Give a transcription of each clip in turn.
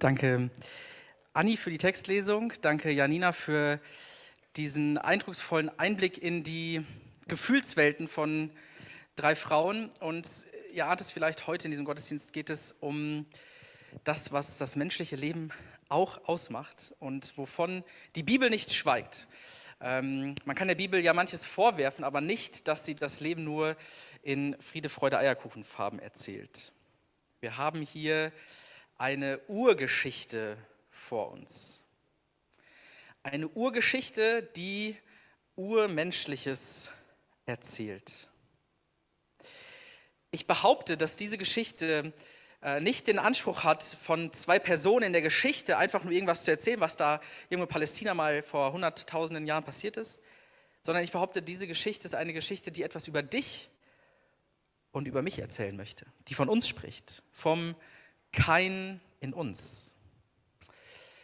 Danke Anni für die Textlesung. Danke Janina für diesen eindrucksvollen Einblick in die Gefühlswelten von drei Frauen. Und ihr ahnt es vielleicht, heute in diesem Gottesdienst geht es um das, was das menschliche Leben auch ausmacht und wovon die Bibel nicht schweigt. Ähm, man kann der Bibel ja manches vorwerfen, aber nicht, dass sie das Leben nur in Friede, Freude, Eierkuchenfarben erzählt. Wir haben hier eine Urgeschichte vor uns. Eine Urgeschichte, die Urmenschliches erzählt. Ich behaupte, dass diese Geschichte äh, nicht den Anspruch hat, von zwei Personen in der Geschichte einfach nur irgendwas zu erzählen, was da irgendwo in Palästina mal vor hunderttausenden Jahren passiert ist, sondern ich behaupte, diese Geschichte ist eine Geschichte, die etwas über dich und über mich erzählen möchte, die von uns spricht, vom kein in uns.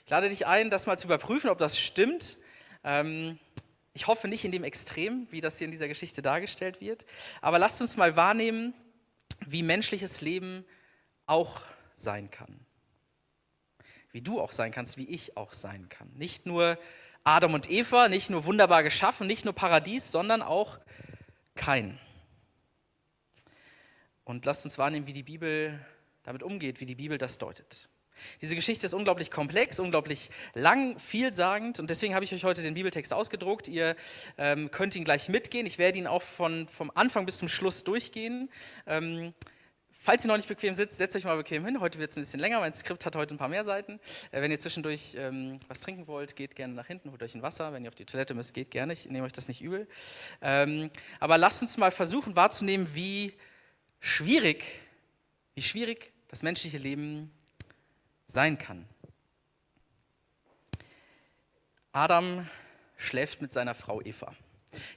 Ich lade dich ein, das mal zu überprüfen, ob das stimmt. Ähm, ich hoffe nicht in dem Extrem, wie das hier in dieser Geschichte dargestellt wird. Aber lasst uns mal wahrnehmen, wie menschliches Leben auch sein kann. Wie du auch sein kannst, wie ich auch sein kann. Nicht nur Adam und Eva, nicht nur wunderbar geschaffen, nicht nur Paradies, sondern auch kein. Und lasst uns wahrnehmen, wie die Bibel damit umgeht, wie die Bibel das deutet. Diese Geschichte ist unglaublich komplex, unglaublich lang, vielsagend und deswegen habe ich euch heute den Bibeltext ausgedruckt. Ihr ähm, könnt ihn gleich mitgehen. Ich werde ihn auch von, vom Anfang bis zum Schluss durchgehen. Ähm, falls ihr noch nicht bequem sitzt, setzt euch mal bequem hin. Heute wird es ein bisschen länger, mein Skript hat heute ein paar mehr Seiten. Äh, wenn ihr zwischendurch ähm, was trinken wollt, geht gerne nach hinten, holt euch ein Wasser. Wenn ihr auf die Toilette müsst, geht gerne. Ich nehme euch das nicht übel. Ähm, aber lasst uns mal versuchen wahrzunehmen, wie schwierig, wie schwierig das menschliche Leben sein kann. Adam schläft mit seiner Frau Eva.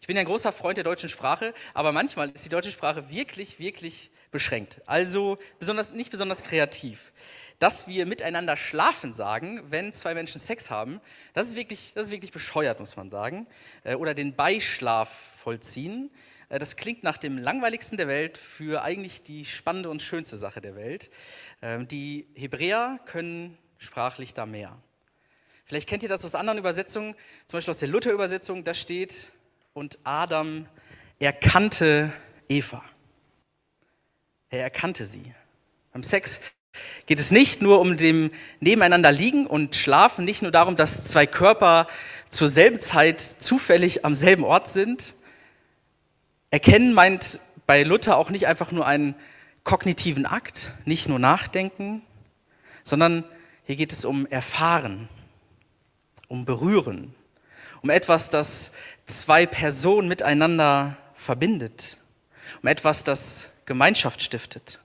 Ich bin ja ein großer Freund der deutschen Sprache, aber manchmal ist die deutsche Sprache wirklich, wirklich beschränkt. Also besonders, nicht besonders kreativ. Dass wir miteinander schlafen sagen, wenn zwei Menschen Sex haben, das ist wirklich, das ist wirklich bescheuert, muss man sagen. Äh, oder den Beischlaf vollziehen. Äh, das klingt nach dem langweiligsten der Welt für eigentlich die spannende und schönste Sache der Welt. Ähm, die Hebräer können sprachlich da mehr. Vielleicht kennt ihr das aus anderen Übersetzungen, zum Beispiel aus der Luther-Übersetzung, da steht, und Adam erkannte Eva. Er erkannte sie. Beim Sex geht es nicht nur um dem Nebeneinander liegen und schlafen, nicht nur darum, dass zwei Körper zur selben Zeit zufällig am selben Ort sind, Erkennen meint bei Luther auch nicht einfach nur einen kognitiven Akt, nicht nur Nachdenken, sondern hier geht es um Erfahren, um Berühren, um etwas, das zwei Personen miteinander verbindet, um etwas, das Gemeinschaft stiftet.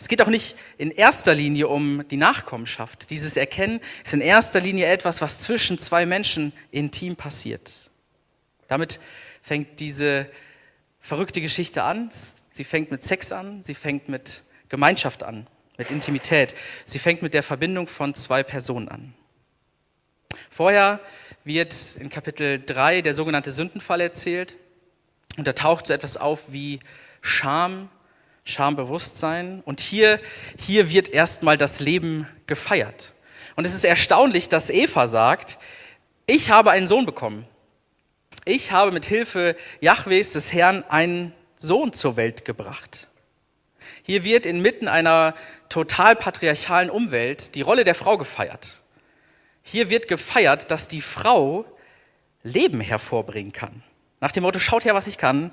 Es geht auch nicht in erster Linie um die Nachkommenschaft. Dieses Erkennen ist in erster Linie etwas, was zwischen zwei Menschen intim passiert. Damit fängt diese verrückte Geschichte an. Sie fängt mit Sex an, sie fängt mit Gemeinschaft an, mit Intimität. Sie fängt mit der Verbindung von zwei Personen an. Vorher wird in Kapitel 3 der sogenannte Sündenfall erzählt. Und da taucht so etwas auf wie Scham, Schambewusstsein. Und hier, hier wird erstmal das Leben gefeiert. Und es ist erstaunlich, dass Eva sagt, ich habe einen Sohn bekommen. Ich habe mit Hilfe Jahwes des Herrn einen Sohn zur Welt gebracht. Hier wird inmitten einer total patriarchalen Umwelt die Rolle der Frau gefeiert. Hier wird gefeiert, dass die Frau Leben hervorbringen kann. Nach dem Motto, schaut her, was ich kann.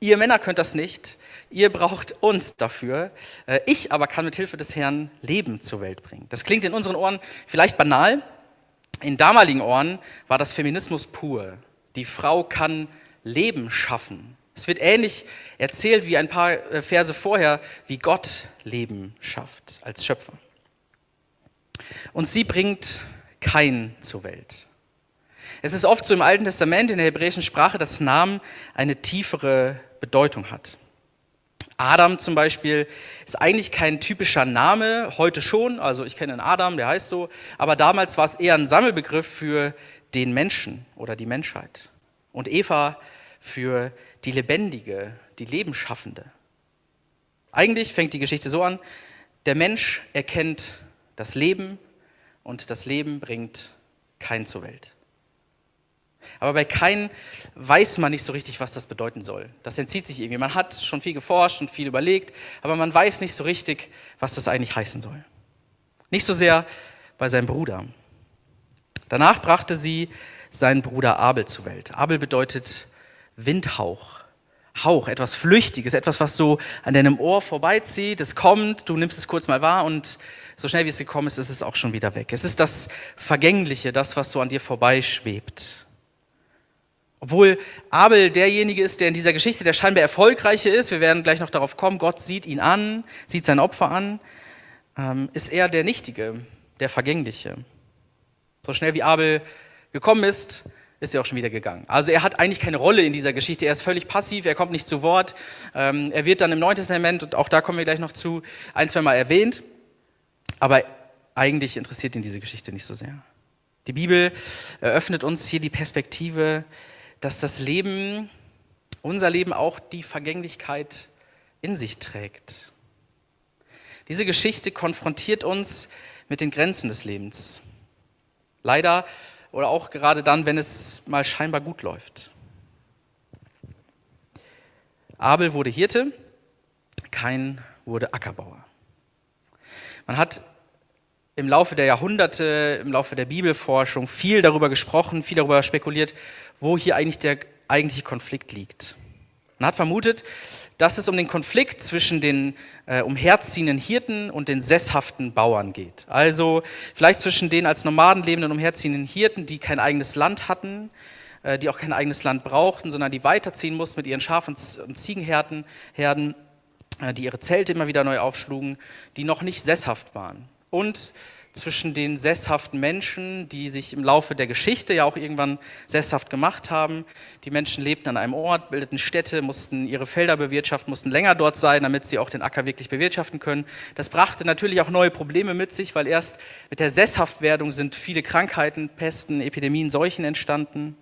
Ihr Männer könnt das nicht. Ihr braucht uns dafür. Äh, ich aber kann mit Hilfe des Herrn Leben zur Welt bringen. Das klingt in unseren Ohren vielleicht banal. In damaligen Ohren war das Feminismus pur. Die Frau kann Leben schaffen. Es wird ähnlich erzählt wie ein paar äh, Verse vorher, wie Gott Leben schafft als Schöpfer. Und sie bringt kein zur Welt. Es ist oft so im Alten Testament in der hebräischen Sprache, dass Namen eine tiefere Bedeutung hat. Adam zum Beispiel ist eigentlich kein typischer Name, heute schon, also ich kenne einen Adam, der heißt so, aber damals war es eher ein Sammelbegriff für den Menschen oder die Menschheit. Und Eva für die Lebendige, die Lebensschaffende. Eigentlich fängt die Geschichte so an, der Mensch erkennt das Leben und das Leben bringt kein zur Welt. Aber bei Kain weiß man nicht so richtig, was das bedeuten soll. Das entzieht sich irgendwie. Man hat schon viel geforscht und viel überlegt, aber man weiß nicht so richtig, was das eigentlich heißen soll. Nicht so sehr bei seinem Bruder. Danach brachte sie seinen Bruder Abel zur Welt. Abel bedeutet Windhauch. Hauch, etwas Flüchtiges, etwas, was so an deinem Ohr vorbeizieht. Es kommt, du nimmst es kurz mal wahr und so schnell wie es gekommen ist, ist es auch schon wieder weg. Es ist das Vergängliche, das, was so an dir vorbeischwebt. Obwohl Abel derjenige ist, der in dieser Geschichte der scheinbar erfolgreiche ist, wir werden gleich noch darauf kommen, Gott sieht ihn an, sieht sein Opfer an, ähm, ist er der Nichtige, der Vergängliche. So schnell wie Abel gekommen ist, ist er auch schon wieder gegangen. Also er hat eigentlich keine Rolle in dieser Geschichte, er ist völlig passiv, er kommt nicht zu Wort. Ähm, er wird dann im Neuen Testament, und auch da kommen wir gleich noch zu, ein, zwei Mal erwähnt, aber eigentlich interessiert ihn diese Geschichte nicht so sehr. Die Bibel eröffnet uns hier die Perspektive, dass das Leben, unser Leben auch die Vergänglichkeit in sich trägt. Diese Geschichte konfrontiert uns mit den Grenzen des Lebens. Leider oder auch gerade dann, wenn es mal scheinbar gut läuft. Abel wurde Hirte, Kain wurde Ackerbauer. Man hat im Laufe der Jahrhunderte, im Laufe der Bibelforschung viel darüber gesprochen, viel darüber spekuliert, wo hier eigentlich der eigentliche Konflikt liegt. Man hat vermutet, dass es um den Konflikt zwischen den äh, umherziehenden Hirten und den sesshaften Bauern geht. Also vielleicht zwischen den als Nomaden lebenden umherziehenden Hirten, die kein eigenes Land hatten, äh, die auch kein eigenes Land brauchten, sondern die weiterziehen mussten mit ihren Schafen und Ziegenherden, Herden, äh, die ihre Zelte immer wieder neu aufschlugen, die noch nicht sesshaft waren. Und zwischen den sesshaften Menschen, die sich im Laufe der Geschichte ja auch irgendwann sesshaft gemacht haben. Die Menschen lebten an einem Ort, bildeten Städte, mussten ihre Felder bewirtschaften, mussten länger dort sein, damit sie auch den Acker wirklich bewirtschaften können. Das brachte natürlich auch neue Probleme mit sich, weil erst mit der Sesshaftwerdung sind viele Krankheiten, Pesten, Epidemien, Seuchen entstanden.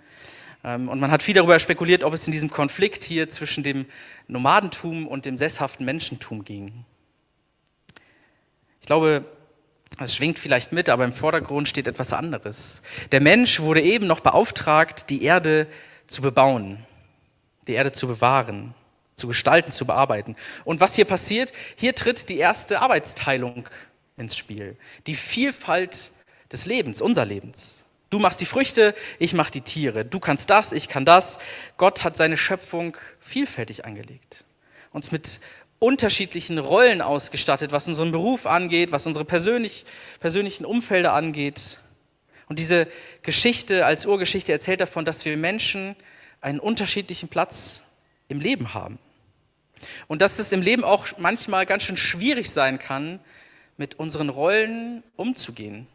Ähm, und man hat viel darüber spekuliert, ob es in diesem Konflikt hier zwischen dem Nomadentum und dem sesshaften Menschentum ging. Ich glaube, das schwingt vielleicht mit, aber im Vordergrund steht etwas anderes. Der Mensch wurde eben noch beauftragt, die Erde zu bebauen, die Erde zu bewahren, zu gestalten, zu bearbeiten. Und was hier passiert? Hier tritt die erste Arbeitsteilung ins Spiel. Die Vielfalt des Lebens, unser Lebens. Du machst die Früchte, ich mach die Tiere. Du kannst das, ich kann das. Gott hat seine Schöpfung vielfältig angelegt. Uns mit unterschiedlichen Rollen ausgestattet, was unseren Beruf angeht, was unsere persönlich, persönlichen Umfelder angeht. Und diese Geschichte als Urgeschichte erzählt davon, dass wir Menschen einen unterschiedlichen Platz im Leben haben. Und dass es im Leben auch manchmal ganz schön schwierig sein kann, mit unseren Rollen umzugehen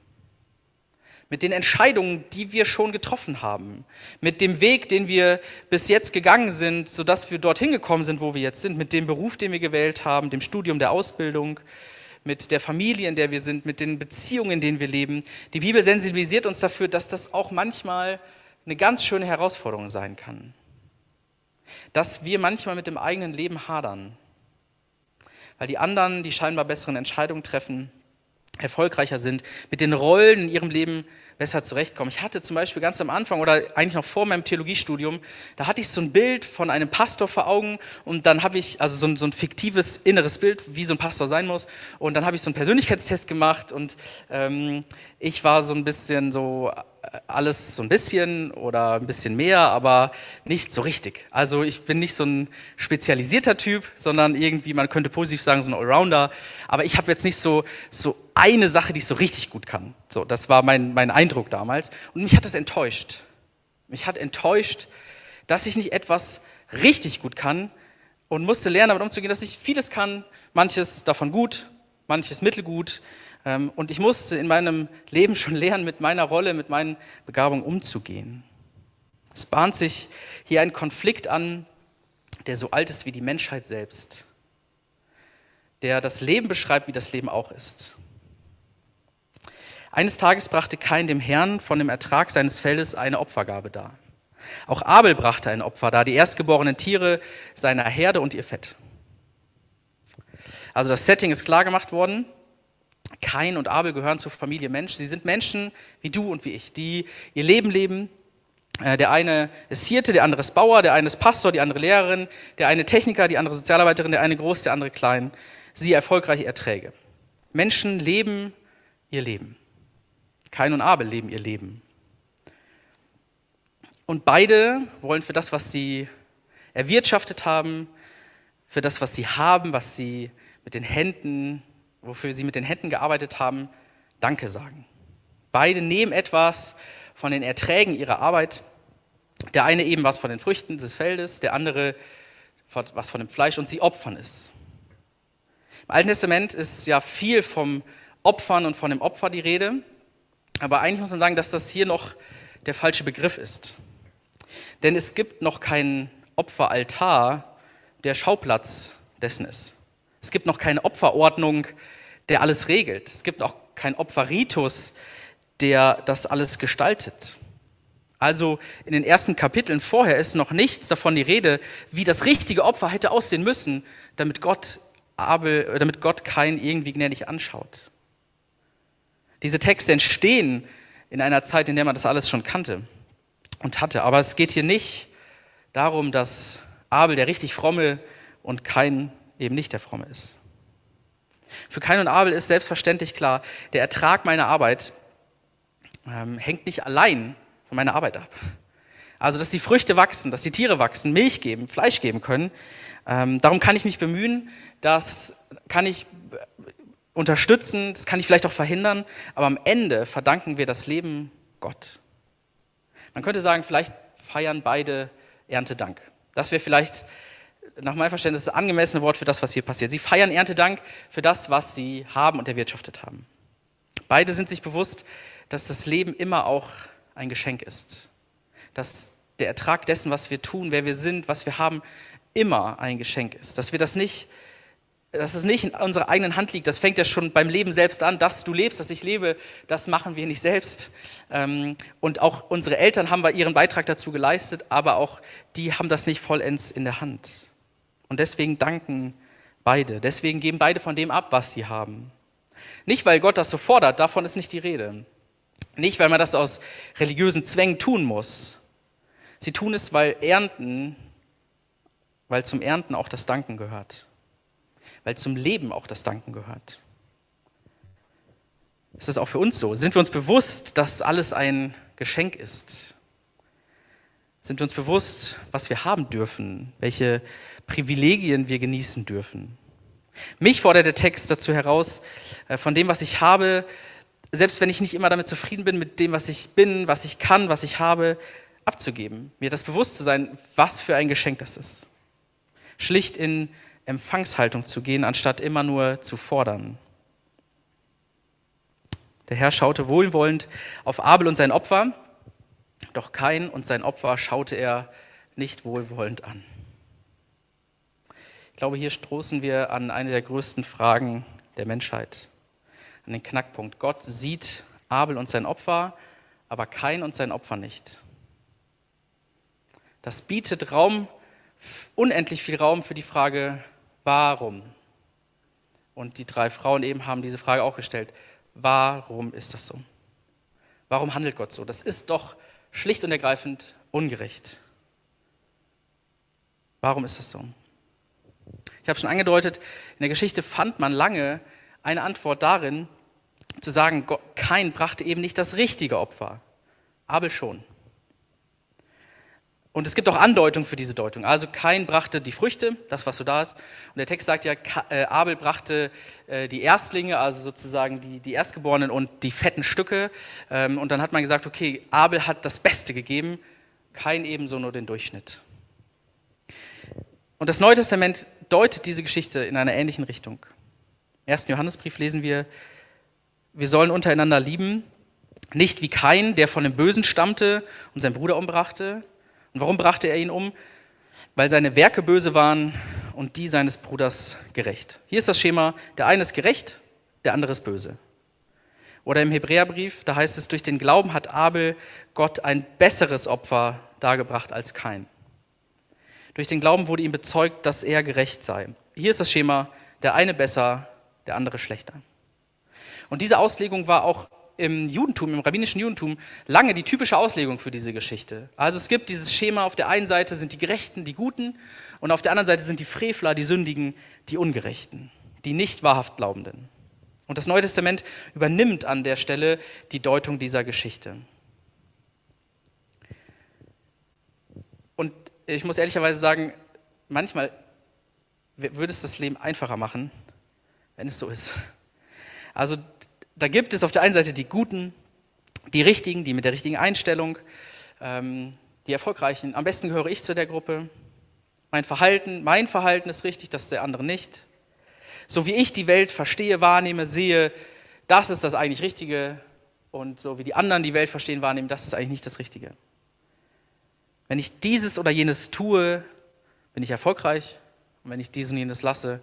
mit den Entscheidungen, die wir schon getroffen haben, mit dem Weg, den wir bis jetzt gegangen sind, sodass wir dorthin gekommen sind, wo wir jetzt sind, mit dem Beruf, den wir gewählt haben, dem Studium der Ausbildung, mit der Familie, in der wir sind, mit den Beziehungen, in denen wir leben. Die Bibel sensibilisiert uns dafür, dass das auch manchmal eine ganz schöne Herausforderung sein kann. Dass wir manchmal mit dem eigenen Leben hadern, weil die anderen die scheinbar besseren Entscheidungen treffen, erfolgreicher sind, mit den Rollen in ihrem Leben besser zurechtkommen. Ich hatte zum Beispiel ganz am Anfang oder eigentlich noch vor meinem Theologiestudium, da hatte ich so ein Bild von einem Pastor vor Augen und dann habe ich, also so ein, so ein, fiktives inneres Bild, wie so ein Pastor sein muss und dann habe ich so einen Persönlichkeitstest gemacht und ähm, ich war so ein bisschen so alles so ein bisschen oder ein bisschen mehr, aber nicht so richtig. Also ich bin nicht so ein spezialisierter Typ, sondern irgendwie, man könnte positiv sagen, so ein Allrounder. Aber ich habe jetzt nicht so, so eine Sache, die ich so richtig gut kann. So, das war mein, mein Eindruck damals. Und mich hat es enttäuscht. Mich hat enttäuscht, dass ich nicht etwas richtig gut kann und musste lernen, damit umzugehen, dass ich vieles kann, manches davon gut, manches mittelgut, und ich musste in meinem Leben schon lernen, mit meiner Rolle, mit meinen Begabungen umzugehen. Es bahnt sich hier ein Konflikt an, der so alt ist wie die Menschheit selbst, der das Leben beschreibt, wie das Leben auch ist. Eines Tages brachte Kain dem Herrn von dem Ertrag seines Feldes eine Opfergabe dar. Auch Abel brachte ein Opfer dar, die erstgeborenen Tiere seiner Herde und ihr Fett. Also das Setting ist klar gemacht worden. Kain und Abel gehören zur Familie Mensch. Sie sind Menschen wie du und wie ich, die ihr Leben leben. Äh, der eine ist Hirte, der andere ist Bauer, der eine ist Pastor, die andere Lehrerin, der eine Techniker, die andere Sozialarbeiterin, der eine groß, der andere klein. Sie erfolgreiche Erträge. Menschen leben ihr Leben. Kain und Abel leben ihr Leben. Und beide wollen für das, was sie erwirtschaftet haben, für das, was sie haben, was sie mit den Händen, wofür sie mit den Händen gearbeitet haben, Danke sagen. Beide nehmen etwas von den Erträgen ihrer Arbeit. Der eine eben was von den Früchten des Feldes, der andere was von dem Fleisch und sie opfern es. Im Alten Testament ist ja viel vom Opfern und von dem Opfer die Rede, aber eigentlich muss man sagen, dass das hier noch der falsche Begriff ist. Denn es gibt noch keinen Opferaltar, der Schauplatz dessen ist. Es gibt noch keine Opferordnung, der alles regelt. Es gibt auch keinen Opferritus, der das alles gestaltet. Also in den ersten Kapiteln vorher ist noch nichts davon die Rede, wie das richtige Opfer hätte aussehen müssen, damit Gott Abel, äh, damit Gott kein irgendwie gnädig anschaut. Diese Texte entstehen in einer Zeit, in der man das alles schon kannte und hatte. Aber es geht hier nicht darum, dass Abel der richtig fromme und kein eben nicht der fromme ist. Für Kain und Abel ist selbstverständlich klar, der Ertrag meiner Arbeit ähm, hängt nicht allein von meiner Arbeit ab. Also, dass die Früchte wachsen, dass die Tiere wachsen, Milch geben, Fleisch geben können, ähm, darum kann ich mich bemühen, das kann ich unterstützen, das kann ich vielleicht auch verhindern, aber am Ende verdanken wir das Leben Gott. Man könnte sagen, vielleicht feiern beide Erntedank. Das wäre vielleicht nach meinem Verständnis das angemessene Wort für das, was hier passiert. Sie feiern Erntedank für das, was sie haben und erwirtschaftet haben. Beide sind sich bewusst, dass das Leben immer auch ein Geschenk ist. Dass der Ertrag dessen, was wir tun, wer wir sind, was wir haben, immer ein Geschenk ist. Dass wir das nicht, dass es nicht in unserer eigenen Hand liegt. Das fängt ja schon beim Leben selbst an. Dass du lebst, dass ich lebe, das machen wir nicht selbst. Ähm, und auch unsere Eltern haben ihren Beitrag dazu geleistet, aber auch die haben das nicht vollends in der Hand. Und deswegen danken beide. Deswegen geben beide von dem ab, was sie haben. Nicht, weil Gott das so fordert, davon ist nicht die Rede. Nicht, weil man das aus religiösen Zwängen tun muss. Sie tun es, weil Ernten weil zum Ernten auch das Danken gehört, weil zum Leben auch das Danken gehört. Ist das auch für uns so? Sind wir uns bewusst, dass alles ein Geschenk ist? Sind wir uns bewusst, was wir haben dürfen, welche Privilegien wir genießen dürfen? Mich fordert der Text dazu heraus, äh, von dem, was ich habe, selbst wenn ich nicht immer damit zufrieden bin, mit dem, was ich bin, was ich kann, was ich habe, abzugeben. Mir das bewusst zu sein, was für ein Geschenk das ist schlicht in Empfangshaltung zu gehen, anstatt immer nur zu fordern. Der Herr schaute wohlwollend auf Abel und sein Opfer, doch Kain und sein Opfer schaute er nicht wohlwollend an. Ich glaube, hier stoßen wir an eine der größten Fragen der Menschheit, an den Knackpunkt. Gott sieht Abel und sein Opfer, aber Kain und sein Opfer nicht. Das bietet Raum unendlich viel Raum für die Frage, warum? Und die drei Frauen eben haben diese Frage auch gestellt. Warum ist das so? Warum handelt Gott so? Das ist doch schlicht und ergreifend ungerecht. Warum ist das so? Ich habe schon angedeutet, in der Geschichte fand man lange eine Antwort darin, zu sagen, kein brachte eben nicht das richtige Opfer, Abel schon. Und es gibt auch Andeutungen für diese Deutung. Also Kain brachte die Früchte, das was so da ist. Und der Text sagt ja, äh, Abel brachte äh, die Erstlinge, also sozusagen die, die Erstgeborenen und die fetten Stücke. Ähm, und dann hat man gesagt, okay, Abel hat das Beste gegeben, Kain ebenso nur den Durchschnitt. Und das Neue Testament deutet diese Geschichte in einer ähnlichen Richtung. Im ersten Johannesbrief lesen wir, wir sollen untereinander lieben, nicht wie Kain, der von dem Bösen stammte und seinen Bruder umbrachte. Und warum brachte er ihn um? Weil seine Werke böse waren und die seines Bruders gerecht. Hier ist das Schema, der eine ist gerecht, der andere ist böse. Oder im Hebräerbrief, da heißt es, durch den Glauben hat Abel Gott ein besseres Opfer dargebracht als kein. Durch den Glauben wurde ihm bezeugt, dass er gerecht sei. Hier ist das Schema, der eine besser, der andere schlechter. Und diese Auslegung war auch im Judentum, im rabbinischen Judentum, lange die typische Auslegung für diese Geschichte. Also es gibt dieses Schema, auf der einen Seite sind die Gerechten, die Guten, und auf der anderen Seite sind die Frevler, die Sündigen, die Ungerechten, die nicht wahrhaft Glaubenden. Und das Neue Testament übernimmt an der Stelle die Deutung dieser Geschichte. Und ich muss ehrlicherweise sagen, manchmal würde es das Leben einfacher machen, wenn es so ist. Also da gibt es auf der einen Seite die Guten, die Richtigen, die mit der richtigen Einstellung, ähm, die Erfolgreichen. Am besten gehöre ich zu der Gruppe. Mein Verhalten, mein Verhalten ist richtig, das der andere nicht. So wie ich die Welt verstehe, wahrnehme, sehe, das ist das eigentlich Richtige. Und so wie die anderen die Welt verstehen, wahrnehmen, das ist eigentlich nicht das Richtige. Wenn ich dieses oder jenes tue, bin ich erfolgreich. Und wenn ich diesen und jenes lasse,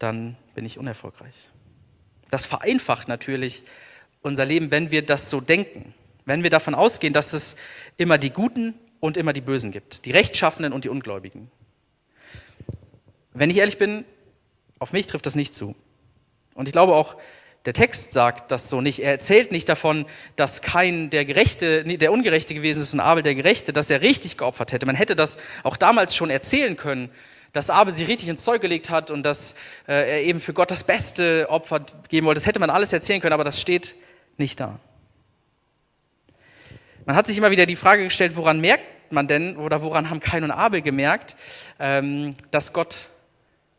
dann bin ich unerfolgreich. Das vereinfacht natürlich unser Leben, wenn wir das so denken. Wenn wir davon ausgehen, dass es immer die Guten und immer die Bösen gibt. Die Rechtschaffenen und die Ungläubigen. Wenn ich ehrlich bin, auf mich trifft das nicht zu. Und ich glaube auch, der Text sagt das so nicht. Er erzählt nicht davon, dass kein der Gerechte, der Ungerechte gewesen ist und Abel der Gerechte, dass er richtig geopfert hätte. Man hätte das auch damals schon erzählen können, dass Abel sie richtig ins Zeug gelegt hat und dass äh, er eben für Gott das beste Opfer geben wollte. Das hätte man alles erzählen können, aber das steht nicht da. Man hat sich immer wieder die Frage gestellt, woran merkt man denn oder woran haben Kain und Abel gemerkt, ähm, dass Gott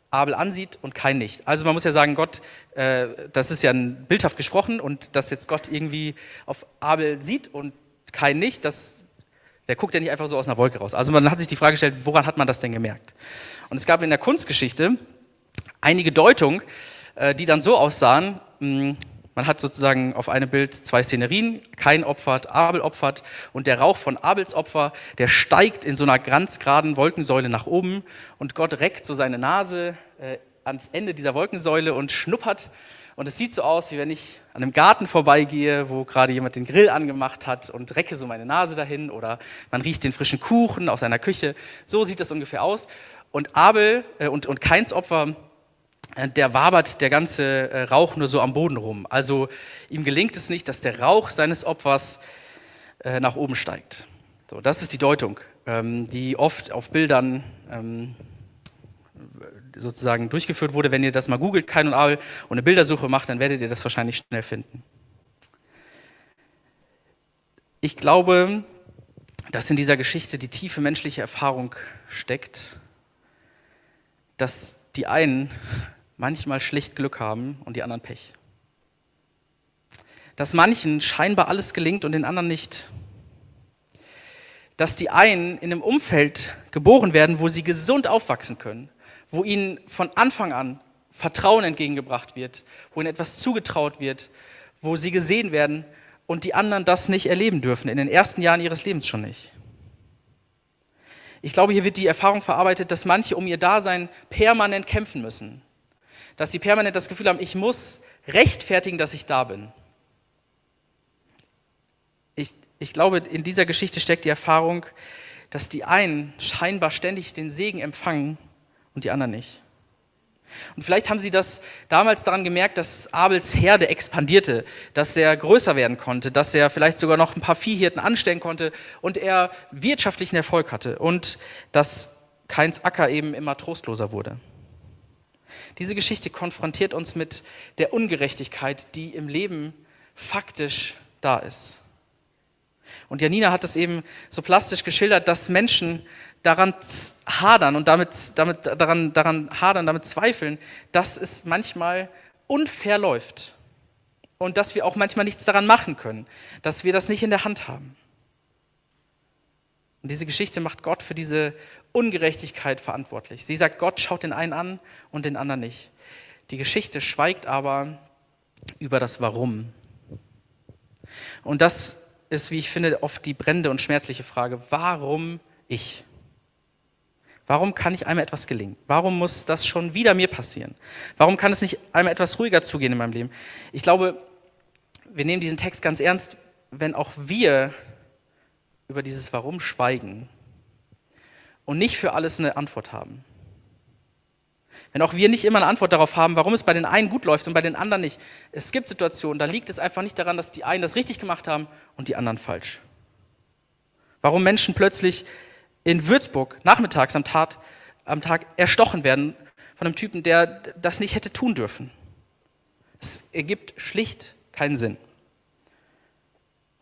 Abel ansieht und Kain nicht. Also man muss ja sagen, Gott, äh, das ist ja ein bildhaft gesprochen und dass jetzt Gott irgendwie auf Abel sieht und Kain nicht, das, der guckt ja nicht einfach so aus einer Wolke raus. Also man hat sich die Frage gestellt, woran hat man das denn gemerkt? Und es gab in der Kunstgeschichte einige Deutungen, äh, die dann so aussahen, hm, man hat sozusagen auf einem Bild zwei Szenerien, Kain opfert, Abel opfert. Und der Rauch von Abels Opfer, der steigt in so einer ganz geraden Wolkensäule nach oben. Und Gott reckt so seine Nase äh, ans Ende dieser Wolkensäule und schnuppert. Und es sieht so aus, wie wenn ich an einem Garten vorbeigehe, wo gerade jemand den Grill angemacht hat und recke so meine Nase dahin. Oder man riecht den frischen Kuchen aus seiner Küche. So sieht es ungefähr aus. Und Abel äh, und, und Kains Opfer, der wabert der ganze äh, Rauch nur so am Boden rum. Also ihm gelingt es nicht, dass der Rauch seines Opfers äh, nach oben steigt. So, das ist die Deutung, ähm, die oft auf Bildern ähm, sozusagen durchgeführt wurde. Wenn ihr das mal googelt, Kain und Abel, und eine Bildersuche macht, dann werdet ihr das wahrscheinlich schnell finden. Ich glaube, dass in dieser Geschichte die tiefe menschliche Erfahrung steckt, dass die einen manchmal schlicht Glück haben und die anderen Pech. Dass manchen scheinbar alles gelingt und den anderen nicht. Dass die einen in einem Umfeld geboren werden, wo sie gesund aufwachsen können, wo ihnen von Anfang an Vertrauen entgegengebracht wird, wo ihnen etwas zugetraut wird, wo sie gesehen werden und die anderen das nicht erleben dürfen, in den ersten Jahren ihres Lebens schon nicht. Ich glaube, hier wird die Erfahrung verarbeitet, dass manche um ihr Dasein permanent kämpfen müssen. Dass sie permanent das Gefühl haben, ich muss rechtfertigen, dass ich da bin. Ich, ich glaube, in dieser Geschichte steckt die Erfahrung, dass die einen scheinbar ständig den Segen empfangen und die anderen nicht. Und vielleicht haben sie das damals daran gemerkt, dass Abels Herde expandierte, dass er größer werden konnte, dass er vielleicht sogar noch ein paar Viehhirten anstellen konnte und er wirtschaftlichen Erfolg hatte und dass Keins Acker eben immer trostloser wurde. Diese Geschichte konfrontiert uns mit der Ungerechtigkeit, die im Leben faktisch da ist. Und Janina hat es eben so plastisch geschildert, dass Menschen daran hadern und damit, damit, daran, daran hadern, damit zweifeln, dass es manchmal unfair läuft und dass wir auch manchmal nichts daran machen können, dass wir das nicht in der Hand haben. Und diese Geschichte macht Gott für diese Ungerechtigkeit verantwortlich. Sie sagt, Gott schaut den einen an und den anderen nicht. Die Geschichte schweigt aber über das Warum. Und das ist, wie ich finde, oft die brennende und schmerzliche Frage. Warum ich? Warum kann nicht einmal etwas gelingen? Warum muss das schon wieder mir passieren? Warum kann es nicht einmal etwas ruhiger zugehen in meinem Leben? Ich glaube, wir nehmen diesen Text ganz ernst, wenn auch wir über dieses Warum schweigen und nicht für alles eine Antwort haben. Wenn auch wir nicht immer eine Antwort darauf haben, warum es bei den einen gut läuft und bei den anderen nicht. Es gibt Situationen, da liegt es einfach nicht daran, dass die einen das richtig gemacht haben und die anderen falsch. Warum Menschen plötzlich in Würzburg nachmittags am Tag, am Tag erstochen werden von einem Typen, der das nicht hätte tun dürfen. Es ergibt schlicht keinen Sinn.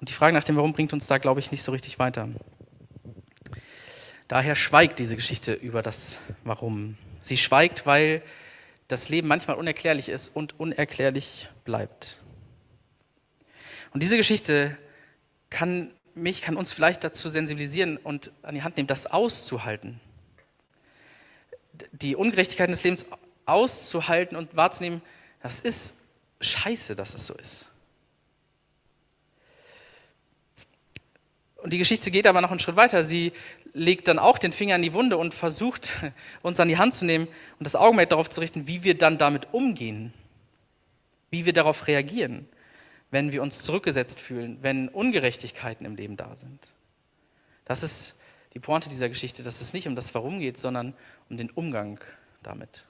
Und die Frage nach dem Warum bringt uns da, glaube ich, nicht so richtig weiter. Daher schweigt diese Geschichte über das Warum. Sie schweigt, weil das Leben manchmal unerklärlich ist und unerklärlich bleibt. Und diese Geschichte kann mich, kann uns vielleicht dazu sensibilisieren und an die Hand nehmen, das auszuhalten. Die Ungerechtigkeiten des Lebens auszuhalten und wahrzunehmen, das ist scheiße, dass es so ist. Und die Geschichte geht aber noch einen Schritt weiter. Sie legt dann auch den Finger in die Wunde und versucht, uns an die Hand zu nehmen und das Augenmerk darauf zu richten, wie wir dann damit umgehen, wie wir darauf reagieren, wenn wir uns zurückgesetzt fühlen, wenn Ungerechtigkeiten im Leben da sind. Das ist die Pointe dieser Geschichte, dass es nicht um das Warum geht, sondern um den Umgang damit.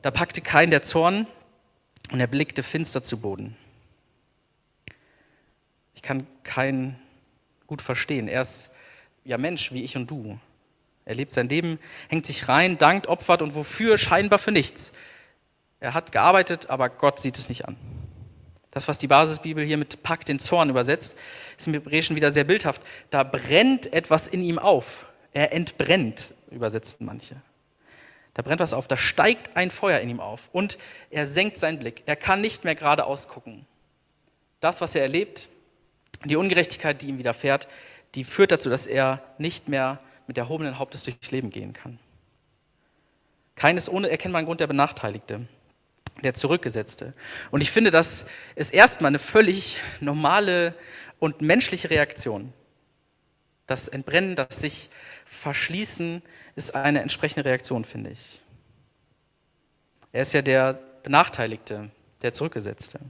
Da packte kein der Zorn und er blickte finster zu Boden. Ich kann keinen gut verstehen. Er ist ja Mensch wie ich und du. Er lebt sein Leben, hängt sich rein, dankt, opfert und wofür? Scheinbar für nichts. Er hat gearbeitet, aber Gott sieht es nicht an. Das, was die Basisbibel hier mit Pack den Zorn übersetzt, ist im Hebräischen wieder sehr bildhaft. Da brennt etwas in ihm auf. Er entbrennt, übersetzen manche. Da brennt was auf, da steigt ein Feuer in ihm auf und er senkt seinen Blick. Er kann nicht mehr geradeaus gucken. Das, was er erlebt, die Ungerechtigkeit, die ihm widerfährt, die führt dazu, dass er nicht mehr mit erhobenen Hauptes durchs Leben gehen kann. Keines ohne erkennbaren Grund der Benachteiligte, der Zurückgesetzte. Und ich finde, das ist erstmal eine völlig normale und menschliche Reaktion. Das Entbrennen, das sich verschließen, ist eine entsprechende Reaktion, finde ich. Er ist ja der Benachteiligte, der Zurückgesetzte,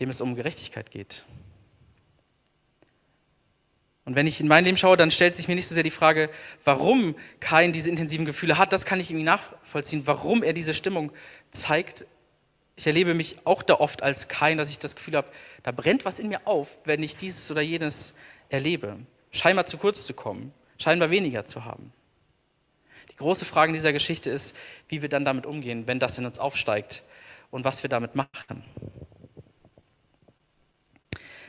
dem es um Gerechtigkeit geht. Und wenn ich in mein Leben schaue, dann stellt sich mir nicht so sehr die Frage, warum Kain diese intensiven Gefühle hat. Das kann ich irgendwie nachvollziehen, warum er diese Stimmung zeigt. Ich erlebe mich auch da oft als Kain, dass ich das Gefühl habe, da brennt was in mir auf, wenn ich dieses oder jenes erlebe. Scheinbar zu kurz zu kommen, scheinbar weniger zu haben. Die große Frage in dieser Geschichte ist, wie wir dann damit umgehen, wenn das in uns aufsteigt und was wir damit machen.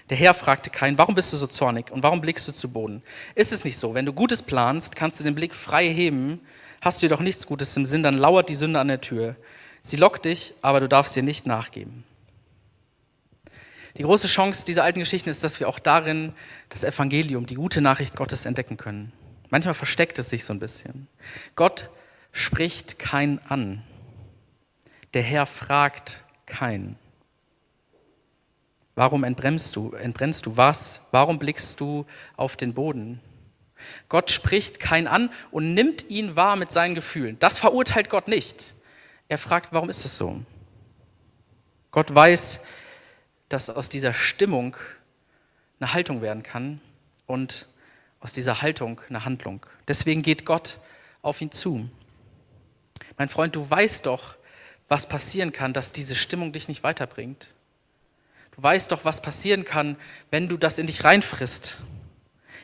Der Herr fragte Kain, warum bist du so zornig und warum blickst du zu Boden? Ist es nicht so, wenn du Gutes planst, kannst du den Blick frei heben, hast du jedoch nichts Gutes im Sinn, dann lauert die Sünde an der Tür. Sie lockt dich, aber du darfst ihr nicht nachgeben. Die große Chance dieser alten Geschichten ist, dass wir auch darin das Evangelium, die gute Nachricht Gottes entdecken können. Manchmal versteckt es sich so ein bisschen. Gott spricht kein an. Der Herr fragt kein. Warum entbremst du? Entbrennst du was? Warum blickst du auf den Boden? Gott spricht kein an und nimmt ihn wahr mit seinen Gefühlen. Das verurteilt Gott nicht. Er fragt, warum ist es so? Gott weiß, dass aus dieser Stimmung eine Haltung werden kann und aus dieser Haltung eine Handlung. Deswegen geht Gott auf ihn zu. Mein Freund, du weißt doch, was passieren kann, dass diese Stimmung dich nicht weiterbringt. Weißt doch, was passieren kann, wenn du das in dich reinfrisst.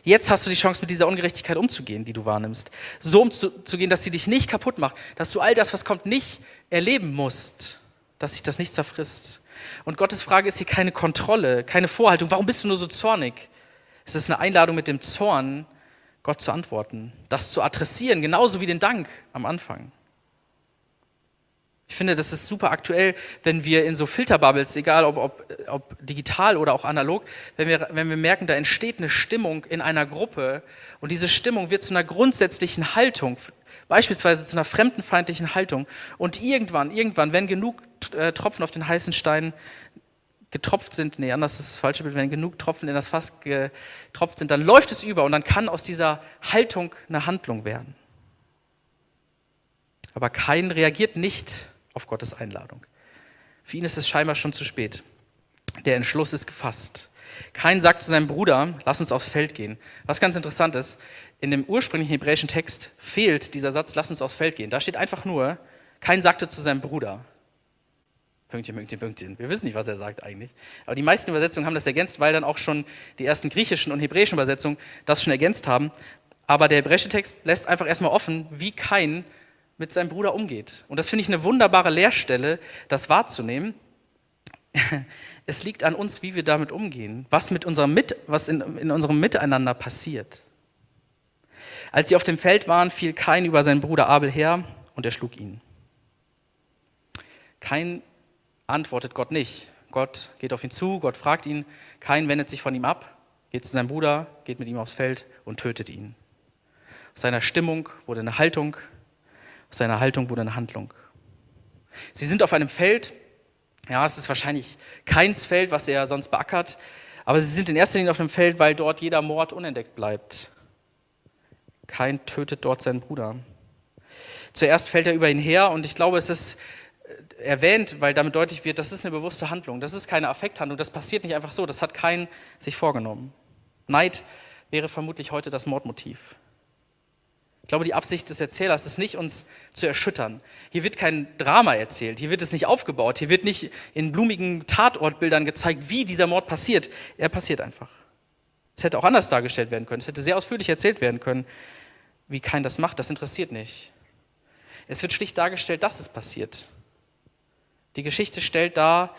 Jetzt hast du die Chance, mit dieser Ungerechtigkeit umzugehen, die du wahrnimmst. So umzugehen, dass sie dich nicht kaputt macht, dass du all das, was kommt, nicht erleben musst, dass sich das nicht zerfrisst. Und Gottes Frage ist hier keine Kontrolle, keine Vorhaltung. Warum bist du nur so zornig? Es ist eine Einladung mit dem Zorn, Gott zu antworten, das zu adressieren, genauso wie den Dank am Anfang. Ich finde, das ist super aktuell, wenn wir in so Filterbubbles, egal ob, ob, ob digital oder auch analog, wenn wir, wenn wir merken, da entsteht eine Stimmung in einer Gruppe und diese Stimmung wird zu einer grundsätzliche Haltung, beispielsweise zu einer fremdenfeindlichen Haltung. Und irgendwann, irgendwann, wenn genug äh, Tropfen auf den heißen Stein getropft sind, nee, anders ist das falsche Bild, wenn genug Tropfen in das Fass getropft sind, dann läuft es über und dann kann aus dieser Haltung eine Handlung werden. Aber kein reagiert nicht auf Gottes Einladung. Für ihn ist es scheinbar schon zu spät. Der Entschluss ist gefasst. Kein sagt zu seinem Bruder, lass uns aufs Feld gehen. Was ganz interessant ist, in dem ursprünglichen hebräischen Text fehlt dieser Satz, lass uns aufs Feld gehen. Da steht einfach nur, kein sagte zu seinem Bruder. Pünktchen, Pünktchen, Pünktchen. Wir wissen nicht, was er sagt eigentlich. Aber die meisten Übersetzungen haben das ergänzt, weil dann auch schon die ersten griechischen und hebräischen Übersetzungen das schon ergänzt haben. Aber der hebräische Text lässt einfach erstmal offen, wie kein mit seinem Bruder umgeht. Und das finde ich eine wunderbare Lehrstelle, das wahrzunehmen. Es liegt an uns, wie wir damit umgehen, was, mit unserem mit, was in, in unserem Miteinander passiert. Als sie auf dem Feld waren, fiel Kain über seinen Bruder Abel her und er schlug ihn. Kain antwortet Gott nicht. Gott geht auf ihn zu, Gott fragt ihn, Kain wendet sich von ihm ab, geht zu seinem Bruder, geht mit ihm aufs Feld und tötet ihn. Aus seiner Stimmung wurde eine Haltung, aus seiner Haltung wurde eine Handlung. Sie sind auf einem Feld, ja, es ist wahrscheinlich keins Feld, was er sonst beackert, aber sie sind in erster Linie auf dem Feld, weil dort jeder Mord unentdeckt bleibt. Kein tötet dort seinen Bruder. Zuerst fällt er über ihn her und ich glaube, es ist erwähnt, weil damit deutlich wird, das ist eine bewusste Handlung. Das ist keine Affekthandlung. Das passiert nicht einfach so. Das hat kein sich vorgenommen. Neid wäre vermutlich heute das Mordmotiv. Ich glaube, die Absicht des Erzählers ist nicht, uns zu erschüttern. Hier wird kein Drama erzählt, hier wird es nicht aufgebaut, hier wird nicht in blumigen Tatortbildern gezeigt, wie dieser Mord passiert. Er passiert einfach. Es hätte auch anders dargestellt werden können, es hätte sehr ausführlich erzählt werden können, wie kein das macht, das interessiert nicht. Es wird schlicht dargestellt, dass es passiert. Die Geschichte stellt dar,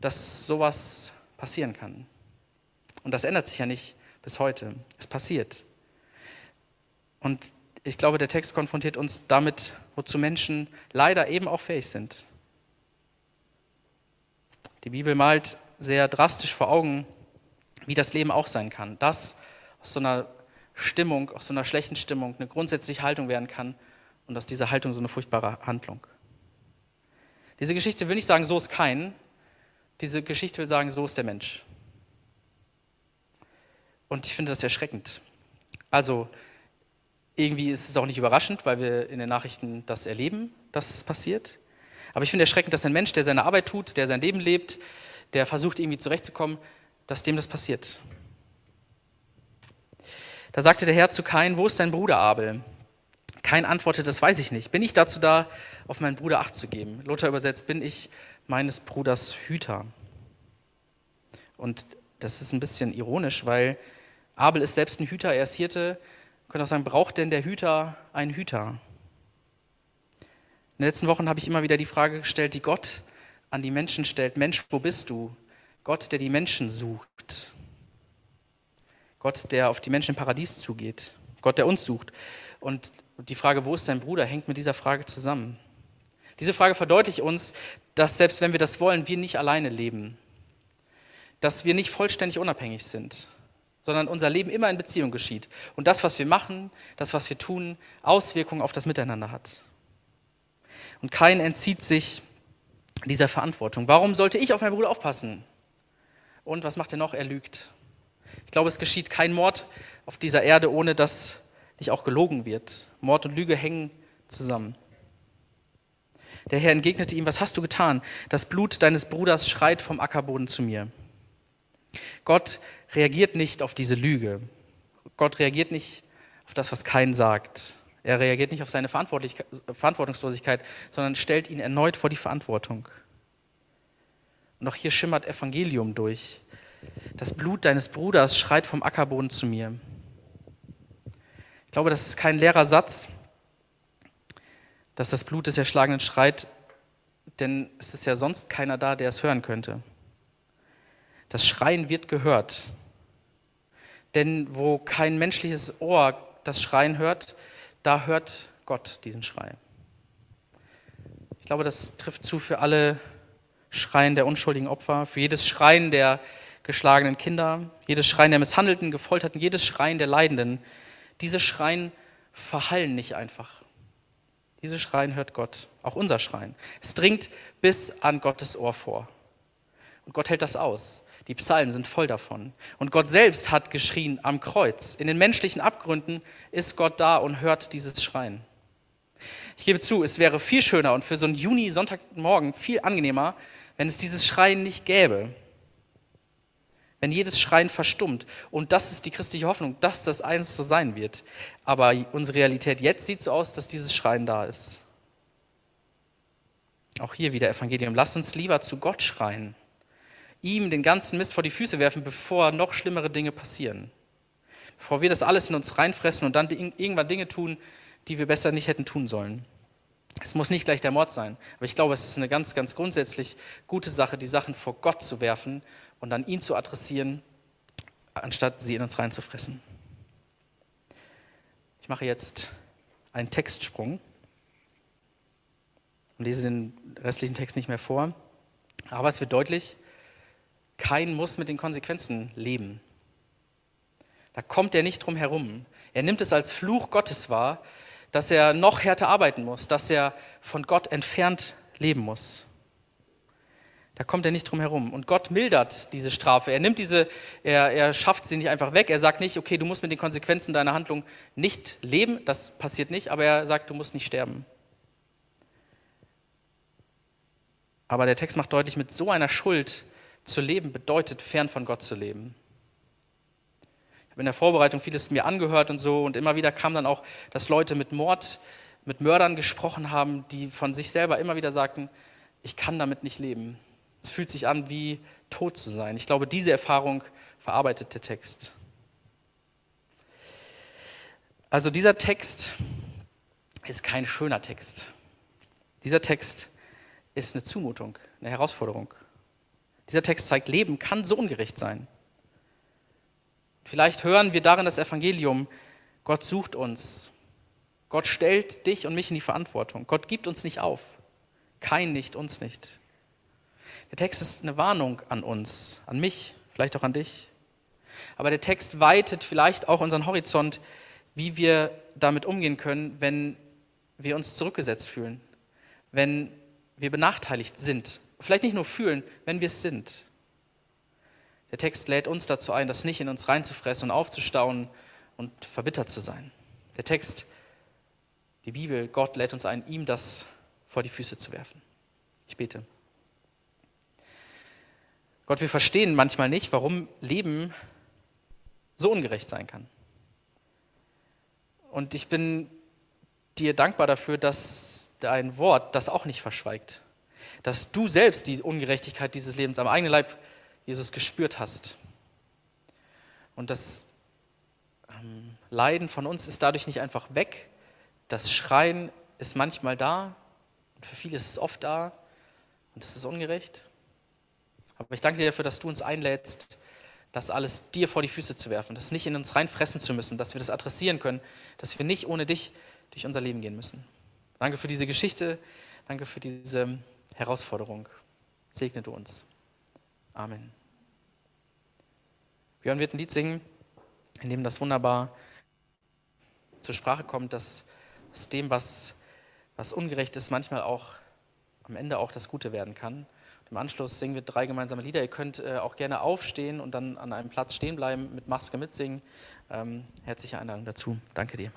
dass sowas passieren kann. Und das ändert sich ja nicht bis heute. Es passiert. Und ich glaube, der Text konfrontiert uns damit, wozu Menschen leider eben auch fähig sind. Die Bibel malt sehr drastisch vor Augen, wie das Leben auch sein kann. Dass aus so einer Stimmung, aus so einer schlechten Stimmung eine grundsätzliche Haltung werden kann und aus dieser Haltung so eine furchtbare Handlung. Diese Geschichte will nicht sagen, so ist kein. Diese Geschichte will sagen, so ist der Mensch. Und ich finde das erschreckend. Also, irgendwie ist es auch nicht überraschend, weil wir in den Nachrichten das erleben, dass es passiert. Aber ich finde erschreckend, dass ein Mensch, der seine Arbeit tut, der sein Leben lebt, der versucht irgendwie zurechtzukommen, dass dem das passiert. Da sagte der Herr zu Kain, wo ist dein Bruder Abel? Kain antwortet, das weiß ich nicht. Bin ich dazu da, auf meinen Bruder Acht zu geben? Luther übersetzt, bin ich meines Bruders Hüter? Und das ist ein bisschen ironisch, weil Abel ist selbst ein Hüter, er ist Hirte. Könnte auch sagen, braucht denn der Hüter einen Hüter? In den letzten Wochen habe ich immer wieder die Frage gestellt, die Gott an die Menschen stellt. Mensch, wo bist du? Gott, der die Menschen sucht. Gott, der auf die Menschen im Paradies zugeht. Gott, der uns sucht. Und die Frage, wo ist dein Bruder, hängt mit dieser Frage zusammen. Diese Frage verdeutlicht uns, dass selbst wenn wir das wollen, wir nicht alleine leben. Dass wir nicht vollständig unabhängig sind, sondern unser Leben immer in Beziehung geschieht. Und das, was wir machen, das, was wir tun, Auswirkungen auf das Miteinander hat. Und kein entzieht sich dieser Verantwortung. Warum sollte ich auf meinen Bruder aufpassen? Und was macht er noch? Er lügt. Ich glaube, es geschieht kein Mord auf dieser Erde, ohne dass nicht auch gelogen wird. Mord und Lüge hängen zusammen. Der Herr entgegnete ihm, was hast du getan? Das Blut deines Bruders schreit vom Ackerboden zu mir. Gott reagiert nicht auf diese Lüge. Gott reagiert nicht auf das, was kein sagt. Er reagiert nicht auf seine Verantwortungslosigkeit, sondern stellt ihn erneut vor die Verantwortung. Und auch hier schimmert Evangelium durch. Das Blut deines Bruders schreit vom Ackerboden zu mir. Ich glaube, das ist kein leerer Satz, dass das Blut des Erschlagenen schreit, denn es ist ja sonst keiner da, der es hören könnte. Das Schreien wird gehört. Denn wo kein menschliches Ohr das Schreien hört, da hört Gott diesen Schrei. Ich glaube, das trifft zu für alle Schreien der unschuldigen Opfer, für jedes Schreien der geschlagenen Kinder, jedes Schreien der Misshandelten, Gefolterten, jedes Schreien der Leidenden. Diese Schreien verhallen nicht einfach. Diese Schreien hört Gott, auch unser Schreien. Es dringt bis an Gottes Ohr vor. Und Gott hält das aus. Die Psalmen sind voll davon. Und Gott selbst hat geschrien am Kreuz. In den menschlichen Abgründen ist Gott da und hört dieses Schreien. Ich gebe zu, es wäre viel schöner und für so einen Juni-Sonntagmorgen viel angenehmer, wenn es dieses Schreien nicht gäbe. wenn jedes Schreien verstummt. Und das ist die christliche Hoffnung, dass das eins so sein wird. Aber unsere Realität jetzt sieht so aus, dass dieses Schreien da ist. Auch hier wieder Evangelium. Lasst uns lieber zu Gott schreien, ihm den ganzen Mist vor die Füße werfen, bevor noch schlimmere Dinge passieren. Bevor wir das alles in uns reinfressen und dann irgendwann Dinge tun, die wir besser nicht hätten tun sollen. Es muss nicht gleich der Mord sein, aber ich glaube, es ist eine ganz, ganz grundsätzlich gute Sache, die Sachen vor Gott zu werfen und dann ihn zu adressieren, anstatt sie in uns reinzufressen. Ich mache jetzt einen Textsprung und lese den restlichen Text nicht mehr vor, aber es wird deutlich, kein muss mit den Konsequenzen leben. Da kommt er nicht drum herum. Er nimmt es als Fluch Gottes wahr, dass er noch härter arbeiten muss, dass er von Gott entfernt leben muss. Da kommt er nicht drum herum. Und Gott mildert diese Strafe. Er nimmt diese, er, er schafft sie nicht einfach weg. Er sagt nicht, okay, du musst mit den Konsequenzen deiner Handlung nicht leben. Das passiert nicht. Aber er sagt, du musst nicht sterben. Aber der Text macht deutlich, mit so einer Schuld zu leben bedeutet, fern von Gott zu leben habe in der Vorbereitung vieles mir angehört und so und immer wieder kam dann auch, dass Leute mit Mord, mit Mördern gesprochen haben, die von sich selber immer wieder sagten, ich kann damit nicht leben. Es fühlt sich an, wie tot zu sein. Ich glaube, diese Erfahrung verarbeitet der Text. Also dieser Text ist kein schöner Text. Dieser Text ist eine Zumutung, eine Herausforderung. Dieser Text zeigt, Leben kann so ungerecht sein. Vielleicht hören wir darin das Evangelium, Gott sucht uns. Gott stellt dich und mich in die Verantwortung. Gott gibt uns nicht auf. Kein nicht, uns nicht. Der Text ist eine Warnung an uns, an mich, vielleicht auch an dich. Aber der Text weitet vielleicht auch unseren Horizont, wie wir damit umgehen können, wenn wir uns zurückgesetzt fühlen, wenn wir benachteiligt sind. Vielleicht nicht nur fühlen, wenn wir es sind. Der Text lädt uns dazu ein, das nicht in uns reinzufressen und aufzustauen und verbittert zu sein. Der Text, die Bibel, Gott lädt uns ein, ihm das vor die Füße zu werfen. Ich bete. Gott, wir verstehen manchmal nicht, warum Leben so ungerecht sein kann. Und ich bin dir dankbar dafür, dass dein Wort das auch nicht verschweigt. Dass du selbst die Ungerechtigkeit dieses Lebens am eigenen Leib Jesus gespürt hast. Und das ähm, Leiden von uns ist dadurch nicht einfach weg. Das Schreien ist manchmal da und für viele ist es oft da und es ist ungerecht. Aber ich danke dir dafür, dass du uns einlädst, das alles dir vor die Füße zu werfen, das nicht in uns reinfressen zu müssen, dass wir das adressieren können, dass wir nicht ohne dich durch unser Leben gehen müssen. Danke für diese Geschichte, danke für diese Herausforderung. Segne du uns. Amen. Björn wird ein Lied singen, in dem das wunderbar zur Sprache kommt, dass aus dem, was, was ungerecht ist, manchmal auch am Ende auch das Gute werden kann. Im Anschluss singen wir drei gemeinsame Lieder. Ihr könnt äh, auch gerne aufstehen und dann an einem Platz stehen bleiben, mit Maske mitsingen. Ähm, herzliche Einladung dazu. Danke dir.